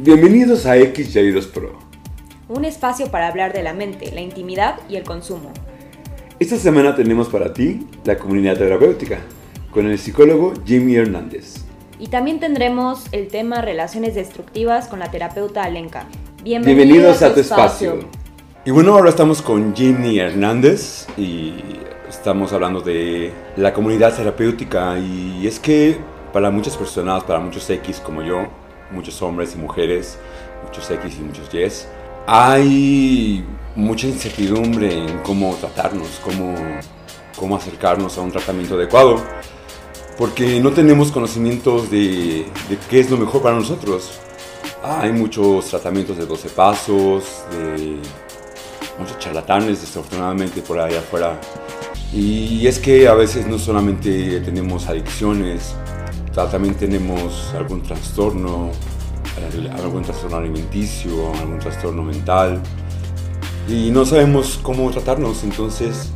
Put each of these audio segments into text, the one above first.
Bienvenidos a X Yavidos Pro. Un espacio para hablar de la mente, la intimidad y el consumo. Esta semana tenemos para ti la comunidad terapéutica con el psicólogo Jimmy Hernández. Y también tendremos el tema relaciones destructivas con la terapeuta Alenka. Bienvenidos, a tu espacio. Y bueno, ahora estamos con Jimmy Hernández y estamos hablando de la comunidad terapéutica y es que para muchas personas, para muchos X como yo, muchos hombres y mujeres, muchos X y muchos Y, hay mucha incertidumbre en cómo tratarnos, cómo, cómo acercarnos a un tratamiento adecuado, porque no tenemos conocimientos de, de qué es lo mejor para nosotros. Hay muchos tratamientos de 12 pasos, muchos charlatanes desafortunadamente por ahí afuera. Y es que a veces no solamente tenemos adicciones, también tenemos algún trastorno, algún trastorno alimenticio, algún trastorno mental y no sabemos cómo tratarnos. Entonces,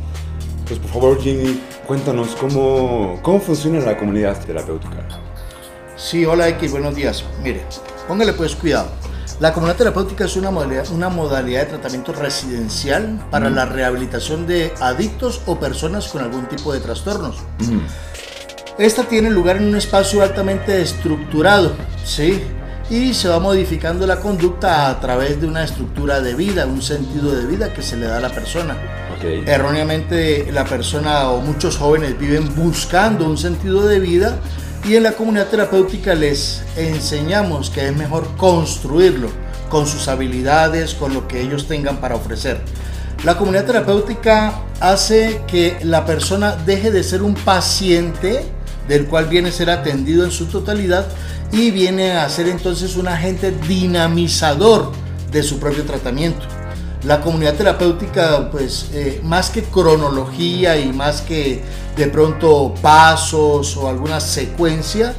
pues por favor Jimmy, cuéntanos cómo, cómo funciona la comunidad terapéutica. Sí, hola X, buenos días. Mire, póngale pues cuidado. La comunidad terapéutica es una modalidad, una modalidad de tratamiento residencial para la rehabilitación de adictos o personas con algún tipo de trastornos. Esta tiene lugar en un espacio altamente estructurado, ¿sí? Y se va modificando la conducta a través de una estructura de vida, un sentido de vida que se le da a la persona. Erróneamente la persona o muchos jóvenes viven buscando un sentido de vida y en la comunidad terapéutica les enseñamos que es mejor construirlo con sus habilidades, con lo que ellos tengan para ofrecer. La comunidad terapéutica hace que la persona deje de ser un paciente, del cual viene a ser atendido en su totalidad y viene a ser entonces un agente dinamizador de su propio tratamiento. La comunidad terapéutica, pues eh, más que cronología y más que de pronto pasos o alguna secuencia,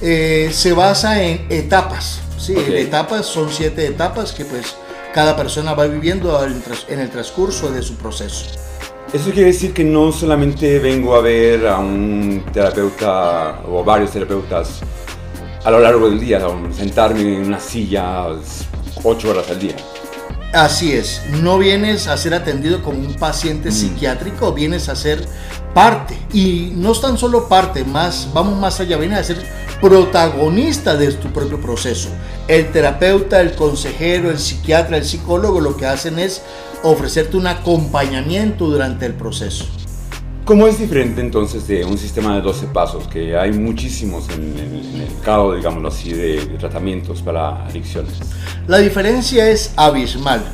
eh, se basa en etapas. Sí, etapas son siete etapas que pues cada persona va viviendo en el transcurso de su proceso. Eso quiere decir que no solamente vengo a ver a un terapeuta o varios terapeutas a lo largo del día, sentarme en una silla ocho horas al día. Así es, no vienes a ser atendido como un paciente mm. psiquiátrico, vienes a ser parte. Y no es tan solo parte, más, vamos más allá, vienes a ser protagonista de tu propio proceso. El terapeuta, el consejero, el psiquiatra, el psicólogo lo que hacen es ofrecerte un acompañamiento durante el proceso. ¿Cómo es diferente entonces de un sistema de 12 pasos, que hay muchísimos en, el mercado, digámoslo así, de, tratamientos para adicciones? La diferencia es abismal.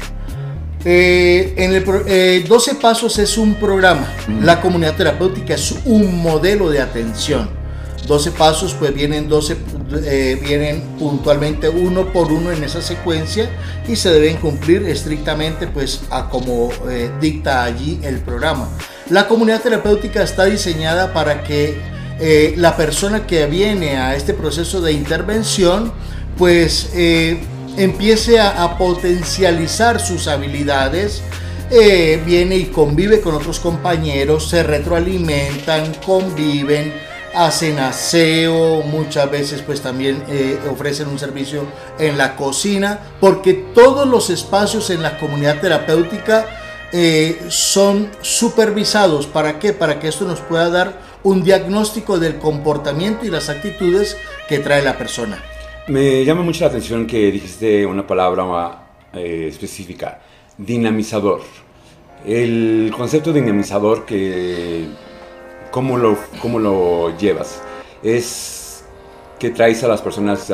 Eh, en el 12 eh, pasos es un programa, la comunidad terapéutica es un modelo de atención 12 pasos pues vienen 12 eh, vienen puntualmente uno por uno en esa secuencia y se deben cumplir estrictamente pues a como eh, dicta allí el programa. La comunidad terapéutica está diseñada para que eh, la persona que viene a este proceso de intervención pues empiece a, a, potencializar sus habilidades, viene y convive con otros compañeros, se retroalimentan, conviven, hacen aseo, muchas veces pues también eh, ofrecen un servicio en la cocina, porque todos los espacios en la comunidad terapéutica eh, son supervisados. ¿Para qué? Para que esto nos pueda dar un diagnóstico del comportamiento y las actitudes que trae la persona. Me llama mucho la atención que dijiste una palabra eh, específica, dinamizador. El concepto dinamizador que ¿Cómo lo, cómo lo llevas? ¿Es que traes a las personas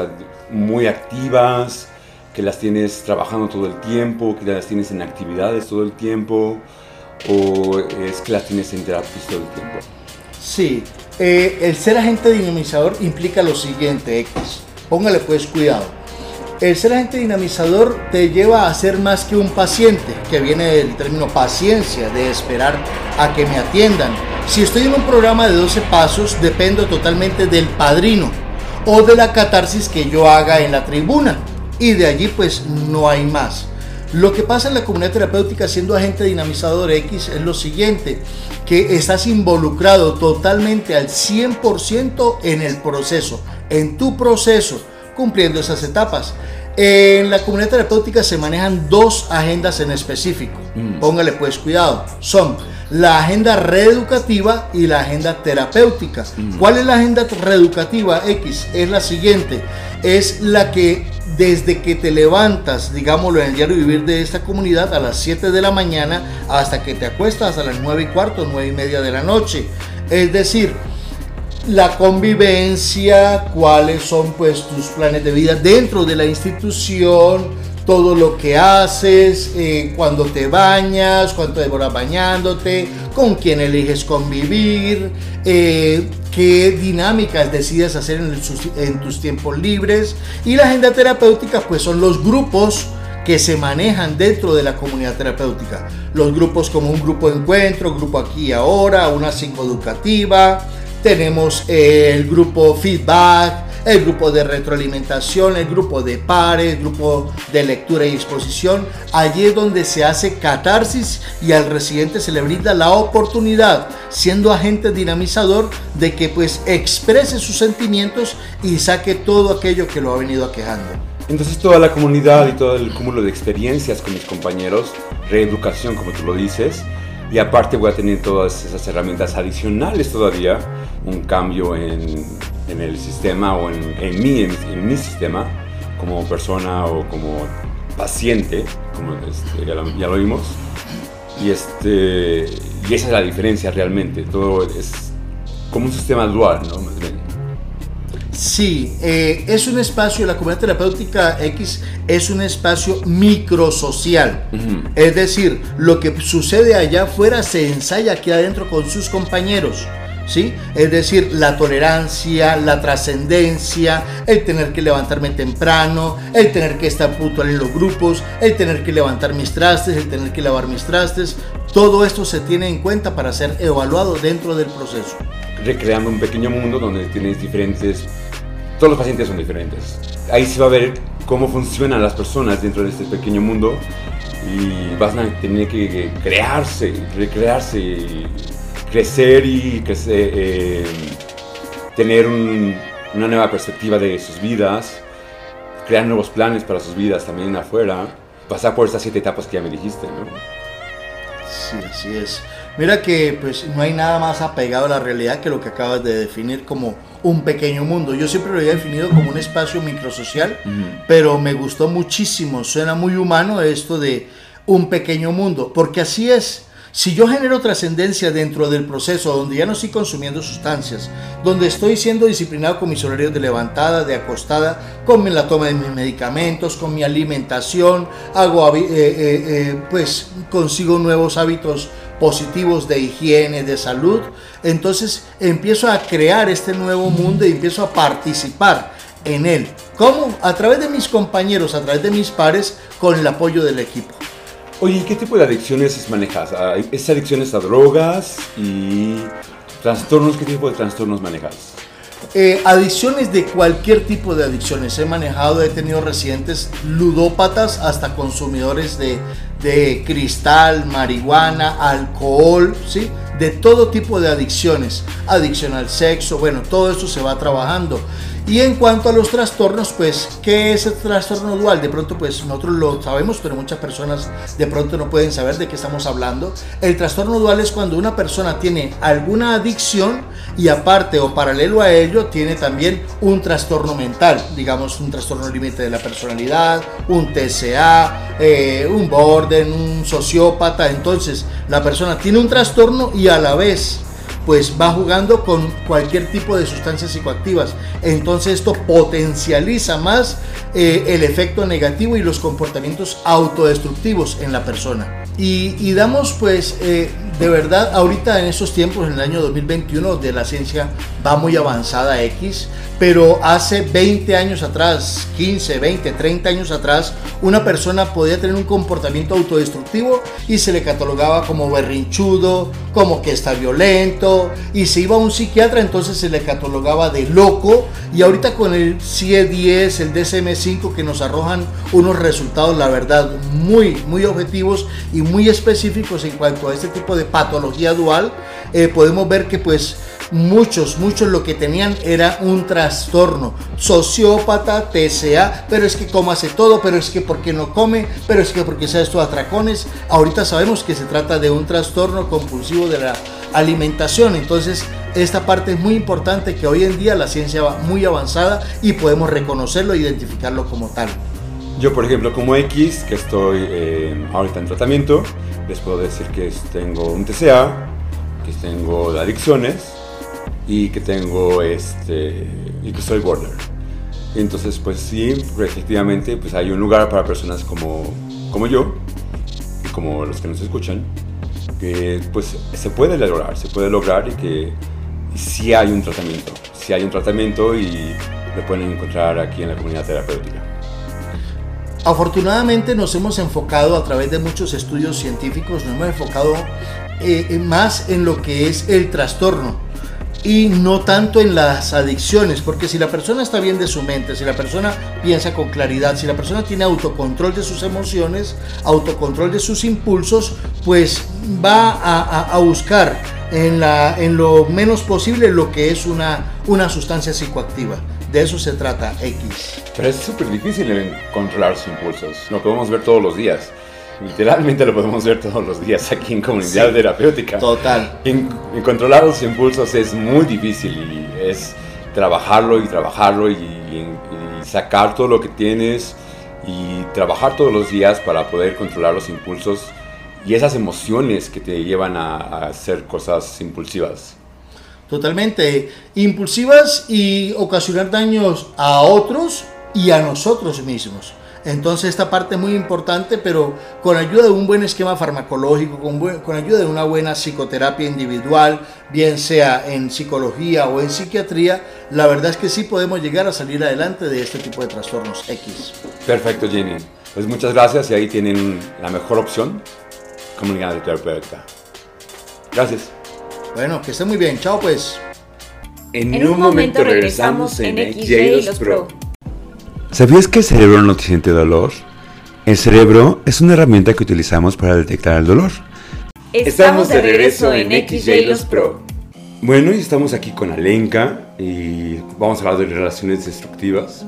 muy activas, que las tienes trabajando todo el tiempo, que las tienes en actividades todo el tiempo, o es que las tienes en terapia todo el tiempo? Sí, eh, el ser agente dinamizador implica lo siguiente, X. Póngale pues cuidado. El ser agente dinamizador te lleva a ser más que un paciente, que viene del término paciencia, de esperar a que me atiendan si estoy en un programa de 12 pasos, dependo totalmente del padrino o de la catarsis que yo haga en la tribuna. Y de allí pues no hay más. Lo que pasa en la comunidad terapéutica siendo agente dinamizador X es lo siguiente, que estás involucrado totalmente al 100% en el proceso, en tu proceso cumpliendo esas etapas. En la comunidad terapéutica se manejan dos agendas en específico. Mm. Póngale pues cuidado. Son la agenda reeducativa y la agenda terapéutica. ¿Cuál es la agenda reeducativa X? Es la siguiente. Es la que desde que te levantas, digámoslo en el diario vivir de esta comunidad, a las 7 de la mañana hasta que te acuestas a las 9 y cuarto, 9 y media de la noche. Es decir, la convivencia, cuáles son pues tus planes de vida dentro de la institución, todo lo que haces, eh, cuando te bañas, cuánto demoras bañándote, con quién eliges convivir, eh, qué dinámicas decides hacer en, tus tiempos libres. Y la agenda terapéutica pues son los grupos que se manejan dentro de la comunidad terapéutica. Los grupos como un grupo de encuentro, grupo aquí y ahora, una psicoeducativa, tenemos el grupo feedback, el grupo de retroalimentación, el grupo de pares, el grupo de lectura y exposición. Allí es donde se hace catarsis y al residente se le brinda la oportunidad, siendo agente dinamizador, de que pues exprese sus sentimientos y saque todo aquello que lo ha venido aquejando. Entonces toda la comunidad y todo el cúmulo de experiencias con mis compañeros, reeducación como tú lo dices, y aparte voy a tener todas esas herramientas adicionales todavía, un cambio en, en el sistema o en, en mí, en, en mi sistema, como persona o como paciente, como este, ya, lo, ya lo vimos. Y, este, y esa es la diferencia realmente, todo es como un sistema dual, ¿no? Sí, eh, es un espacio, la comunidad terapéutica X es un espacio microsocial. Es decir, lo que sucede allá afuera se ensaya aquí adentro con sus compañeros. ¿Sí? Es decir, la tolerancia, la trascendencia, el tener que levantarme temprano, el tener que estar puntual en los grupos, el tener que levantar mis trastes, el tener que lavar mis trastes, todo esto se tiene en cuenta para ser evaluado dentro del proceso. recreando un pequeño mundo donde tienes diferentes, todos los pacientes son diferentes. Ahí se va a ver cómo funcionan las personas dentro de este pequeño mundo y vas a tener que crearse, recrearse, crecer y crecer, eh, tener un- una nueva perspectiva de sus vidas, crear nuevos planes para sus vidas también afuera, pasar por estas siete etapas que ya me dijiste, ¿no? Sí, así es. Mira que pues no hay nada más apegado a la realidad que lo que acabas de definir como un pequeño mundo. Yo siempre lo había definido como un espacio microsocial, pero me gustó muchísimo. Suena muy humano esto de un pequeño mundo, porque así es. Si yo genero trascendencia dentro del proceso donde ya no estoy consumiendo sustancias, donde estoy siendo disciplinado con mis horarios de levantada, de acostada, con la toma de mis medicamentos, con mi alimentación, hago eh, eh, eh, pues consigo nuevos hábitos positivos de higiene, de salud, entonces empiezo a crear este nuevo mundo y empiezo a participar en él. ¿Cómo? A través de mis compañeros, a través de mis pares, con el apoyo del equipo. Oye, ¿y qué tipo de adicciones manejas? ¿Es adicciones a drogas y trastornos? ¿Qué tipo de trastornos manejas? Eh, adicciones de cualquier tipo de adicciones. He manejado, he tenido residentes ludópatas hasta consumidores de, de cristal, marihuana, alcohol, ¿sí? De todo tipo de adicciones. Adicción al sexo, bueno, todo esto se va trabajando. Y en cuanto a los trastornos, pues, ¿qué es el trastorno dual? De pronto, pues, nosotros lo sabemos, pero muchas personas de pronto no pueden saber de qué estamos hablando. El trastorno dual es cuando una persona tiene alguna adicción y aparte o paralelo a ello tiene también un trastorno mental, digamos, un trastorno límite de la personalidad, un TCA, eh, un borden, un sociópata. Entonces, la persona tiene un trastorno y a la vez pues va jugando con cualquier tipo de sustancias psicoactivas. Entonces esto potencializa más eh, el efecto negativo y los comportamientos autodestructivos en la persona. Y, damos pues eh, de verdad ahorita en estos tiempos, en el año 2021, de la ciencia va muy avanzada X, pero hace 20 años atrás, 15, 20, 30 años atrás, una persona podía tener un comportamiento autodestructivo y se le catalogaba como berrinchudo, como que está violento, y se iba a un psiquiatra, entonces se le catalogaba de loco, y ahorita con el CIE-10, el DSM-5 que nos arrojan unos resultados, la verdad, muy, muy objetivos y muy específicos en cuanto a este tipo de patología dual, eh, podemos ver que pues muchos, muchos lo que tenían era un trastorno, sociópata, TCA, pero es que como hace todo, pero es que porque no come, pero es que porque se estos atracones. Ahorita sabemos que se trata de un trastorno compulsivo de la alimentación, entonces esta parte es muy importante que hoy en día la ciencia va muy avanzada y podemos reconocerlo e identificarlo como tal. Yo, por ejemplo, como X, que estoy eh, ahorita en tratamiento, les puedo decir que tengo un TCA, que tengo adicciones y que tengo este y que soy border. Entonces, pues sí, efectivamente, pues hay un lugar para personas como, como yo y como los que nos escuchan, que pues se puede lograr, se puede lograr y que sí hay un tratamiento, sí hay un tratamiento y lo pueden encontrar aquí en la comunidad terapéutica. Afortunadamente nos hemos enfocado a través de muchos estudios científicos, nos hemos enfocado eh, más en lo que es el trastorno y no tanto en las adicciones, porque si la persona está bien de su mente, si la persona piensa con claridad, si la persona tiene autocontrol de sus emociones, autocontrol de sus impulsos, pues va a, a buscar en, la, en lo menos posible lo que es una, una sustancia psicoactiva. De eso se trata X. Pero es súper difícil controlar sus impulsos. Lo podemos ver todos los días. Literalmente lo podemos ver todos los días aquí en comunidad terapéutica. Total. En, controlar los impulsos es muy difícil y es trabajarlo y trabajarlo y, y, sacar todo lo que tienes y trabajar todos los días para poder controlar los impulsos y esas emociones que te llevan a, a hacer cosas impulsivas totalmente impulsivas y ocasionar daños a otros y a nosotros mismos. Entonces esta parte es muy importante, pero con ayuda de un buen esquema farmacológico, con, con ayuda de una buena psicoterapia individual, bien sea en psicología o en psiquiatría, la verdad es que sí podemos llegar a salir adelante de este tipo de trastornos X. Perfecto, Jenny. Pues muchas gracias y ahí tienen la mejor opción, comunidad de terapeuta. Gracias. Bueno, que esté muy bien. Chao pues. En, un, momento, regresamos en XJ los Pro. ¿Sabías que el cerebro no siente dolor? El cerebro es una herramienta que utilizamos para detectar el dolor. Estamos de regreso en XJ los Pro. Bueno, y estamos aquí con Alenka y vamos a hablar de relaciones destructivas.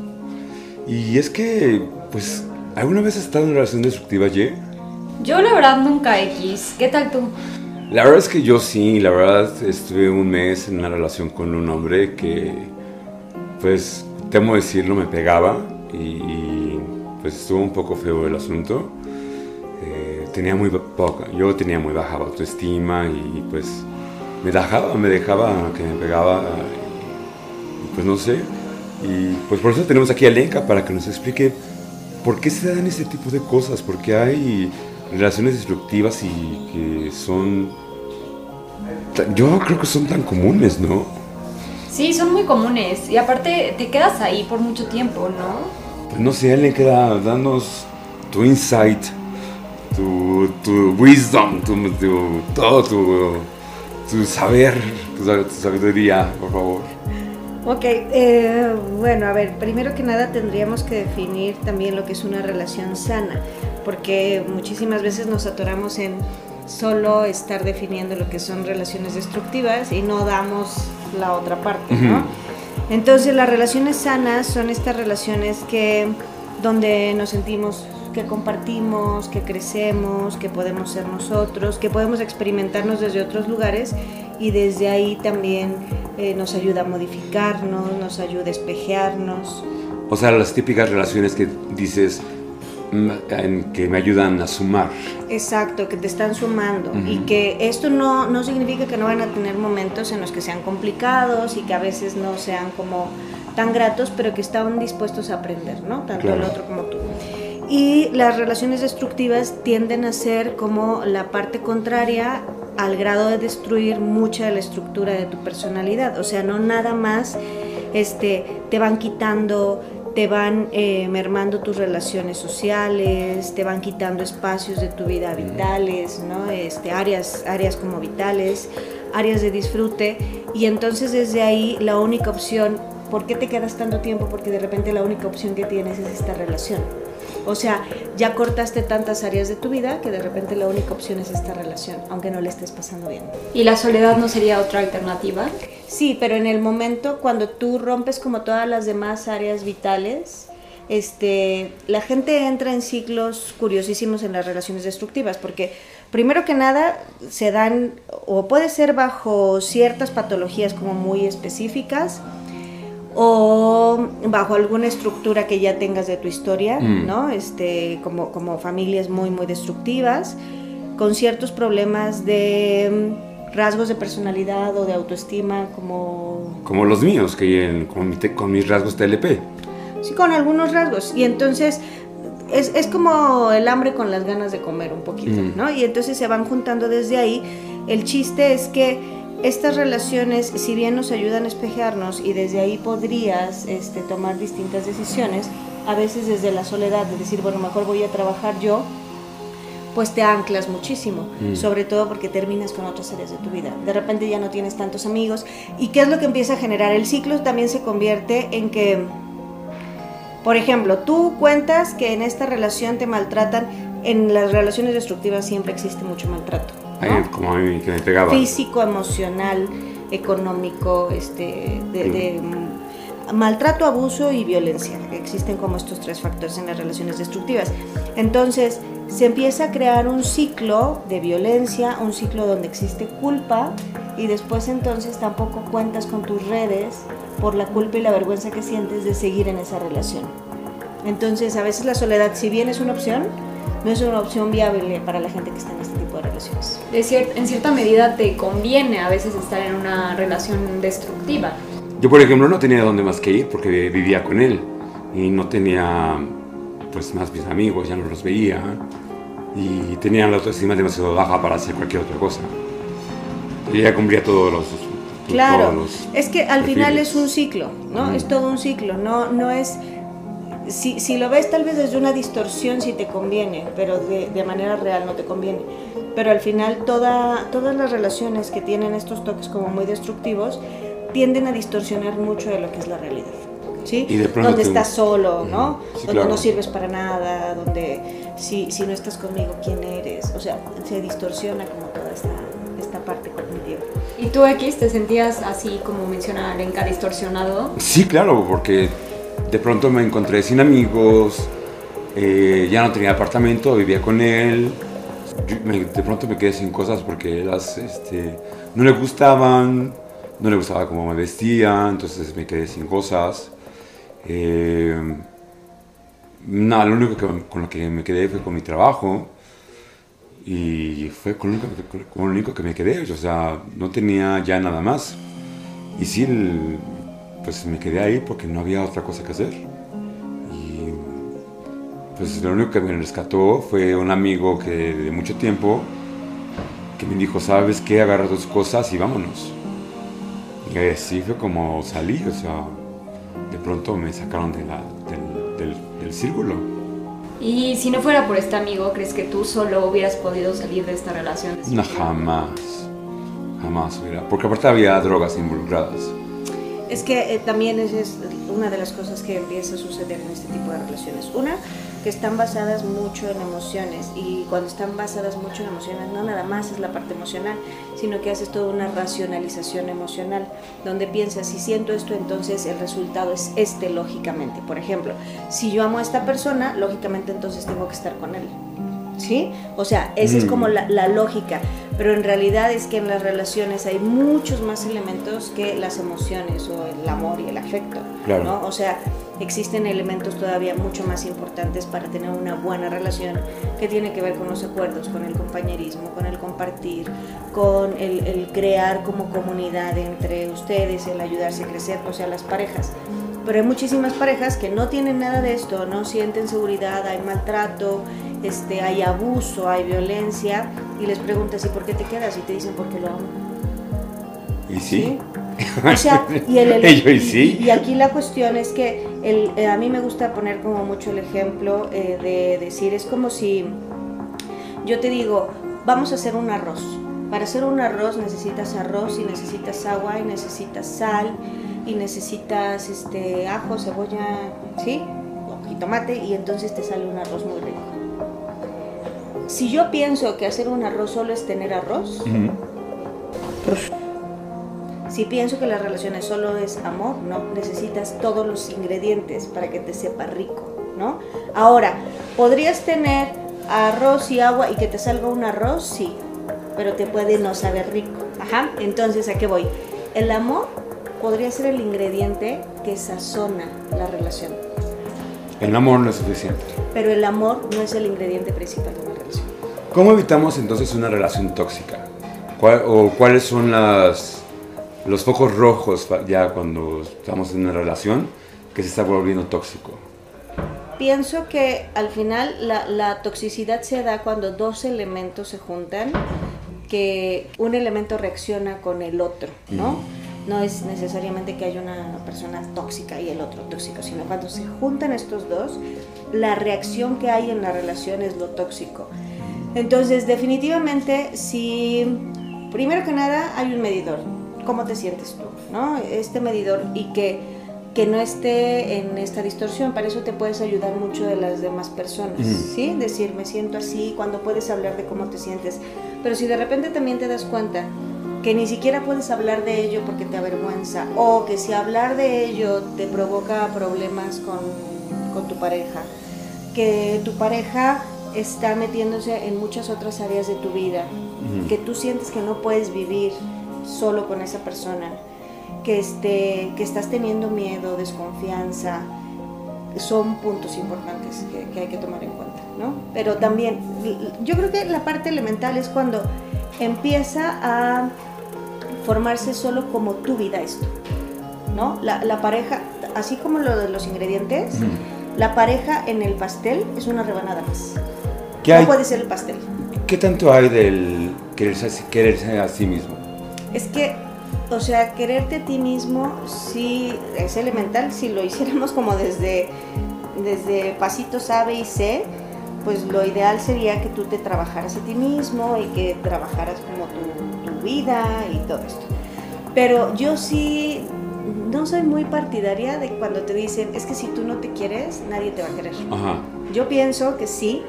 Y es que, pues, ¿alguna vez has estado en una relación destructiva, Ye? Yo la verdad nunca, X. ¿Qué tal tú? La verdad es que yo sí, la verdad estuve un mes en una relación con un hombre que, pues, temo decirlo, me pegaba y, pues estuvo un poco feo el asunto. Eh, tenía muy poca, yo tenía muy baja autoestima y pues me dejaba, me dejaba que me pegaba y, pues no sé. Y pues por eso tenemos aquí a Lenka para que nos explique por qué se dan este tipo de cosas, porque hay relaciones destructivas y que son... Yo creo que son tan comunes, ¿no? Sí, son muy comunes. Y aparte te quedas ahí por mucho tiempo, ¿no? Pues no sé, le queda danos tu insight, tu, tu wisdom, tu, todo tu, tu saber, tu, sabiduría, por favor. Ok, eh, bueno, a ver, primero que nada tendríamos que definir también lo que es una relación sana porque muchísimas veces nos atoramos en solo estar definiendo lo que son relaciones destructivas y no damos la otra parte, ¿no? Entonces las relaciones sanas son estas relaciones que donde nos sentimos que compartimos, que crecemos, que podemos ser nosotros, que podemos experimentarnos desde otros lugares y desde ahí también eh, nos ayuda a modificarnos, nos ayuda a espejearnos. O sea, las típicas relaciones que dices, que me ayudan a sumar. Exacto, que te están sumando y que esto no, no significa que no van a tener momentos en los que sean complicados y que a veces no sean como tan gratos, pero que están dispuestos a aprender, ¿no? Tanto el otro como tú. Y las relaciones destructivas tienden a ser como la parte contraria al grado de destruir mucha de la estructura de tu personalidad. O sea, no nada más este, te van quitando te van eh, mermando tus relaciones sociales, te van quitando espacios de tu vida vitales, ¿no? este, áreas, áreas como vitales, áreas de disfrute, y entonces desde ahí la única opción, ¿por qué te quedas tanto tiempo? Porque de repente la única opción que tienes es esta relación. O sea, ya cortaste tantas áreas de tu vida que de repente la única opción es esta relación, aunque no le estés pasando bien. ¿Y la soledad no sería otra alternativa? Sí, pero en el momento cuando tú rompes como todas las demás áreas vitales, este, la gente entra en ciclos curiosísimos en las relaciones destructivas, porque primero que nada se dan, o puede ser bajo ciertas patologías como muy específicas, o bajo alguna estructura que ya tengas de tu historia, Mm. ¿no? Este, como, como familias muy, muy destructivas, con ciertos problemas de mm, rasgos de personalidad o de autoestima, como Como los míos, que con, con mis rasgos TLP. Sí, con algunos rasgos. Y entonces es, es como el hambre con las ganas de comer un poquito, Mm. ¿no? Y entonces se van juntando desde ahí. El chiste es que estas relaciones, si bien nos ayudan a espejearnos y desde ahí podrías este, tomar distintas decisiones, a veces desde la soledad, de decir, bueno, mejor voy a trabajar yo, pues te anclas muchísimo, Mm. sobre todo porque terminas con otras áreas de tu vida. De repente ya no tienes tantos amigos. ¿Y qué es lo que empieza a generar? El ciclo también se convierte en que, por ejemplo, tú cuentas que en esta relación te maltratan, en las relaciones destructivas siempre existe mucho maltrato. ¿No? Ahí, como a mí que me pegaba. Físico, emocional, económico, este, de, de, mm, maltrato, abuso y violencia. Existen como estos tres factores en las relaciones destructivas. Entonces, se empieza a crear un ciclo de violencia, un ciclo donde existe culpa y después entonces tampoco cuentas con tus redes por la culpa y la vergüenza que sientes de seguir en esa relación. Entonces, a veces la soledad, si bien es una opción, no es una opción viable para la gente que está en este tipo de relaciones. De cier- en cierta medida te conviene a veces estar en una relación destructiva. Yo, por ejemplo, no tenía dónde más que ir porque vivía con él y no tenía, pues, más mis amigos, ya no los veía y tenía la autoestima demasiado baja para hacer cualquier otra cosa. Y ella cumplía todos los... Claro, todos los es que al final es un ciclo, ¿no? Es todo un ciclo, no, no es... Si, si lo ves tal vez desde una distorsión sí te conviene, pero de, de manera real no te conviene. Pero al final toda, todas las relaciones que tienen estos toques como muy destructivos tienden a distorsionar mucho de lo que es la realidad. ¿Sí? Y de pronto donde te- estás solo, ¿no? Sí, donde claro. no sirves para nada, donde si, si no estás conmigo, ¿quién eres? O sea, se distorsiona como toda esta, esta parte cognitiva. ¿Y tú, X, te sentías así como menciona Alenka, distorsionado? Sí, claro, porque de pronto me encontré sin amigos, eh, ya no tenía apartamento, vivía con él. De pronto me quedé sin cosas porque las este, no le gustaban, no le gustaba cómo me vestía, entonces me quedé sin cosas. Eh, nada, lo único con lo que me quedé fue con mi trabajo y fue con lo, único con lo único que me quedé, o sea, no tenía ya nada más. Y sí, el- pues me quedé ahí porque no había otra cosa que hacer. Y pues lo único que me rescató fue un amigo que de mucho tiempo que me dijo, ¿sabes qué? Agarra tus cosas y vámonos. Y así fue como salí, o sea, de pronto me sacaron de la- del, del- del círculo. Y si no fuera por este amigo, ¿crees que tú solo hubieras podido salir de esta relación? No, jamás. Jamás hubiera. Porque aparte había drogas involucradas. Es que eh, también esa es una de las cosas que empieza a suceder en este tipo de relaciones. Una, que están basadas mucho en emociones y cuando están basadas mucho en emociones no nada más es la parte emocional, sino que haces toda una racionalización emocional donde piensas si siento esto entonces el resultado es este lógicamente. Por ejemplo, si yo amo a esta persona, lógicamente entonces tengo que estar con él. ¿Sí? O sea, esa es Mm. como la, la lógica, pero en realidad es que en las relaciones hay muchos más elementos que las emociones o el amor y el afecto. Claro. ¿no? O sea, existen elementos todavía mucho más importantes para tener una buena relación que tiene que ver con los acuerdos, con el compañerismo, con el compartir, con el, el crear como comunidad entre ustedes, el ayudarse a crecer, o sea, las parejas. Pero hay muchísimas parejas que no tienen nada de esto, no sienten seguridad, hay maltrato, este, hay abuso, hay violencia, y les preguntas, ¿y por qué te quedas? Y te dicen, porque lo amo. Y sí. O sea, y, el, y sí. y aquí la cuestión es que el, eh, a mí me gusta poner como mucho el ejemplo eh, de decir, es como si yo te digo, vamos a hacer un arroz. Para hacer un arroz necesitas arroz y necesitas agua y necesitas sal y necesitas este ajo, cebolla, ¿sí? jitomate y entonces te sale un arroz muy rico. Si yo pienso que hacer un arroz solo es tener arroz, si pienso que las relaciones solo es amor, no, necesitas todos los ingredientes para que te sepa rico, ¿no? Ahora, ¿podrías tener arroz y agua y que te salga un arroz? Sí, pero te puede no saber rico. Ajá, entonces, ¿a qué voy? El amor podría ser el ingrediente que sazona la relación. El amor no es suficiente. Pero el amor no es el ingrediente principal de una relación. ¿Cómo evitamos entonces una relación tóxica? ¿Cuál- ¿O cuáles son las, los focos rojos ya cuando estamos en una relación que se está volviendo tóxico? Pienso que al final la, la toxicidad se da cuando dos elementos se juntan, que un elemento reacciona con el otro, ¿no? No es necesariamente que haya una persona tóxica y el otro tóxico, sino cuando se juntan estos dos, la reacción que hay en la relación es lo tóxico. Entonces, definitivamente, si primero que nada hay un medidor, ¿cómo te sientes tú? ¿no? Este medidor y que, que no esté en esta distorsión, para eso te puedes ayudar mucho de las demás personas. ¿sí? Decir, me siento así, cuando puedes hablar de cómo te sientes. Pero si de repente también te das cuenta que ni siquiera puedes hablar de ello porque te avergüenza, o que si hablar de ello te provoca problemas con, con tu pareja, que tu pareja está metiéndose en muchas otras áreas de tu vida, que tú sientes que no puedes vivir solo con esa persona, que, este, que estás teniendo miedo, desconfianza, son puntos importantes que, que hay que tomar en cuenta, ¿no? Pero también, yo creo que la parte elemental es cuando empieza a formarse solo como tu vida esto, ¿no? La, la pareja, así como lo de los ingredientes, la pareja en el pastel es una rebanada más. ¿Qué, no hay, puede ser el pastel. ¿Qué tanto hay del quererse, quererse a sí mismo? Es que, o sea, quererte a ti mismo sí es elemental. Si lo hiciéramos como desde, desde pasitos A, B y C, pues lo ideal sería que tú te trabajaras a ti mismo y que trabajaras como tu, tu vida y todo esto. Pero yo sí no soy muy partidaria de cuando te dicen, es que si tú no te quieres, nadie te va a querer. Ajá. Yo pienso que sí,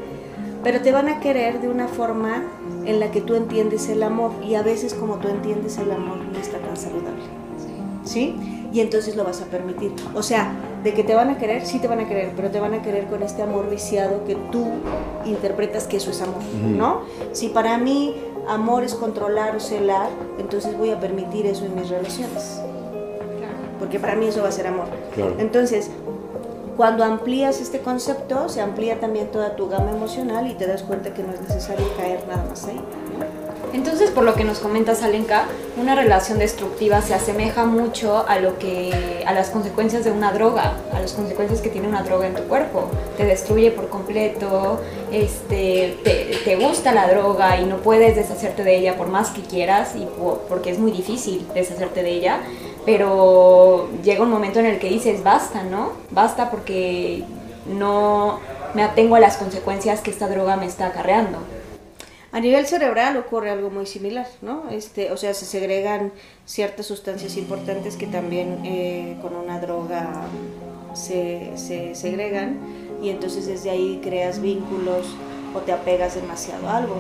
pero te van a querer de una forma en la que tú entiendes el amor y a veces como tú entiendes el amor no está tan saludable. ¿Sí? Y entonces lo vas a permitir. O sea, de que te van a querer, sí te van a querer, pero te van a querer con este amor viciado que tú interpretas que eso es amor. ¿no? Si para mí amor es controlar o celar, entonces voy a permitir eso en mis relaciones. Porque para mí eso va a ser amor. Claro. Entonces, cuando amplías este concepto, se amplía también toda tu gama emocional y te das cuenta que no es necesario caer nada más ahí. Entonces, por lo que nos comentas, Alenka, una relación destructiva se asemeja mucho a lo que a las consecuencias de una droga, a las consecuencias que tiene una droga en tu cuerpo. Te destruye por completo, este, te, te gusta la droga y no puedes deshacerte de ella por más que quieras y por- porque es muy difícil deshacerte de ella. Pero llega un momento en el que dices, basta, ¿no? Basta porque no me atengo a las consecuencias que esta droga me está acarreando. A nivel cerebral ocurre algo muy similar, ¿no? Este, o sea, se segregan ciertas sustancias importantes que también eh, con una droga se, se segregan y entonces desde ahí creas vínculos o te apegas demasiado a algo,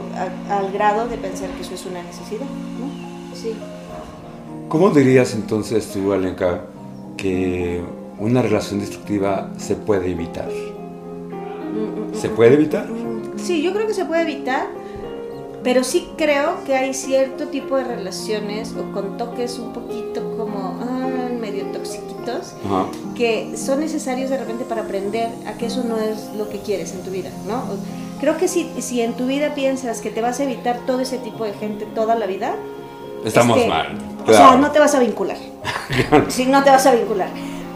a- al grado de pensar que eso es una necesidad, ¿no? Sí. ¿Cómo dirías entonces tú, Alenka, que una relación destructiva se puede evitar? ¿Se puede evitar? Sí, yo creo que se puede evitar, pero sí creo que hay cierto tipo de relaciones o con toques un poquito como ah, medio toxiquitos Ajá. que son necesarios de repente para aprender a que eso no es lo que quieres en tu vida, ¿no? Creo que si, si en tu vida piensas que te vas a evitar todo ese tipo de gente toda la vida, Estamos es que- mal. O sea, no te vas a vincular. sí, no te vas a vincular.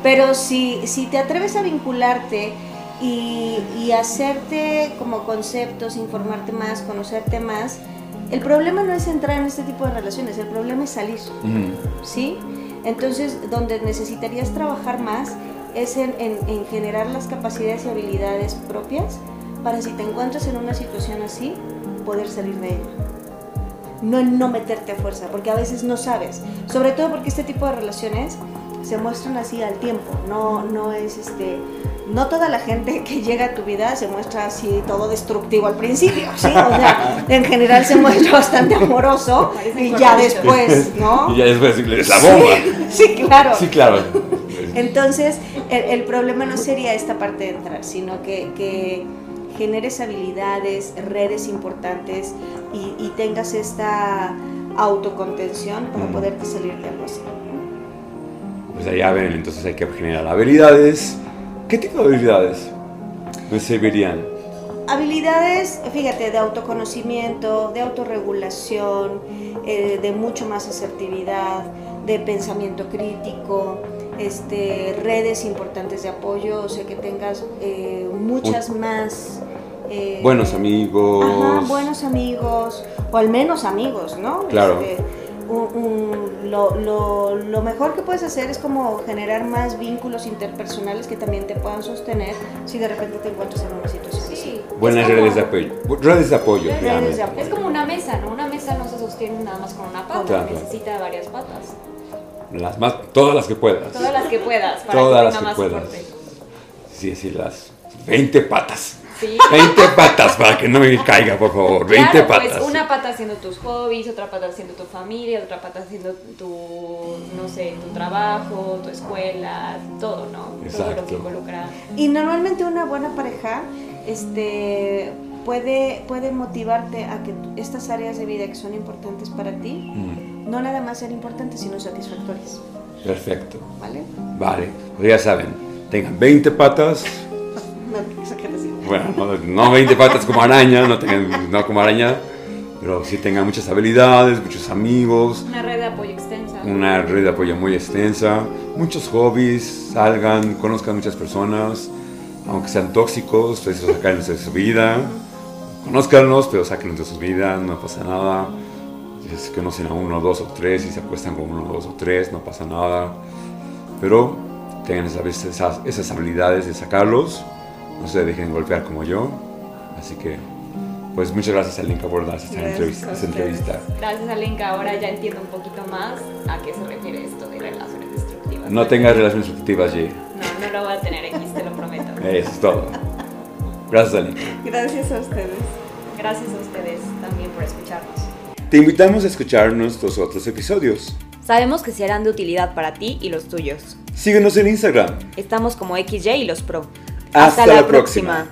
Pero si, si te atreves a vincularte y, y hacerte como conceptos, informarte más, conocerte más, el problema no es entrar en este tipo de relaciones, el problema es salir. ¿sí? Entonces, donde necesitarías trabajar más es en, en- en generar las capacidades y habilidades propias para si te encuentras en una situación así, poder salir de ella. No en no meterte a fuerza, porque a veces no sabes. Sobre todo porque este tipo de relaciones se muestran así al tiempo, no, no es este, no toda la gente que llega a tu vida se muestra así todo destructivo al principio, ¿sí? O sea, en general se muestra bastante amoroso y ya después, ¿no? Y ya después es la bomba. Sí, claro. Sí, claro. Entonces, el, el problema no sería esta parte de entrar, sino que, que generes habilidades, redes importantes y, y tengas esta autocontención para Mm. poderte salir de algo así. Pues allá ven, entonces hay que generar habilidades. ¿Qué tipo de habilidades me servirían? Habilidades, fíjate, de autoconocimiento, de autorregulación, eh, de mucho más asertividad, de pensamiento crítico, este, redes importantes de apoyo, o sea que tengas eh, muchas más... eh, Buenos amigos. Ajá, buenos amigos, o al menos amigos, ¿no? Claro. Este, un- un- lo, lo- lo mejor que puedes hacer es como generar más vínculos interpersonales que también te puedan sostener si de repente te encuentras en una situación así. Sí. Buenas como- redes de apoyo. Redes de apoyo. Redes de apoyo. Es como una mesa, ¿no? Una mesa no se sostiene nada más con una pata, Claro. necesita varias patas. Las más, todas las que puedas. Todas las que puedas, para Todas que las que más puedas. soporte. Sí, sí, las 20 patas. Sí. 20 patas para que no me caiga, por favor. 20 Claro, patas. pues una pata haciendo tus hobbies, otra pata haciendo tu familia, otra pata haciendo tu, no sé, tu trabajo, tu escuela, todo, ¿no? Todo lo Exacto. que involucra. Y normalmente una buena pareja este, puede, puede motivarte a que estas áreas de vida que son importantes para ti, Mm, no nada más sean importantes, sino satisfactorias. perfecto. ¿Vale? Vale, pues ya saben, tengan 20 patas. Bueno, no, no 20 patas como araña, no, tengan, no como araña, pero sí tengan muchas habilidades, muchos amigos, Una red de apoyo extensa. una red de apoyo muy extensa, muchos hobbies, salgan, conozcan muchas personas, aunque sean tóxicos, pues eso sacarlos de su vida, conózcanlos, pero sáquenlos de su vida, no pasa nada. Si es que conocen a uno, dos o tres y se acuestan con uno, dos o tres, no pasa nada. Pero tengan esas, esas, esas habilidades de sacarlos, no se dejen golpear como yo. Así que, pues muchas gracias a Linka por darse esta entrevista. esta entrevista. Gracias ahora ya entiendo un poquito más a qué se refiere esto de relaciones destructivas. No tengas relaciones destructivas, G. No, no lo voy a tener X, te lo prometo. Eso es todo. Gracias, Linka. Gracias a ustedes. Gracias a ustedes también por escucharnos. Te invitamos a escuchar nuestros otros episodios. Sabemos que serán de utilidad para ti y los tuyos. Síguenos en Instagram. Estamos como XY y los Pro. Hasta la próxima.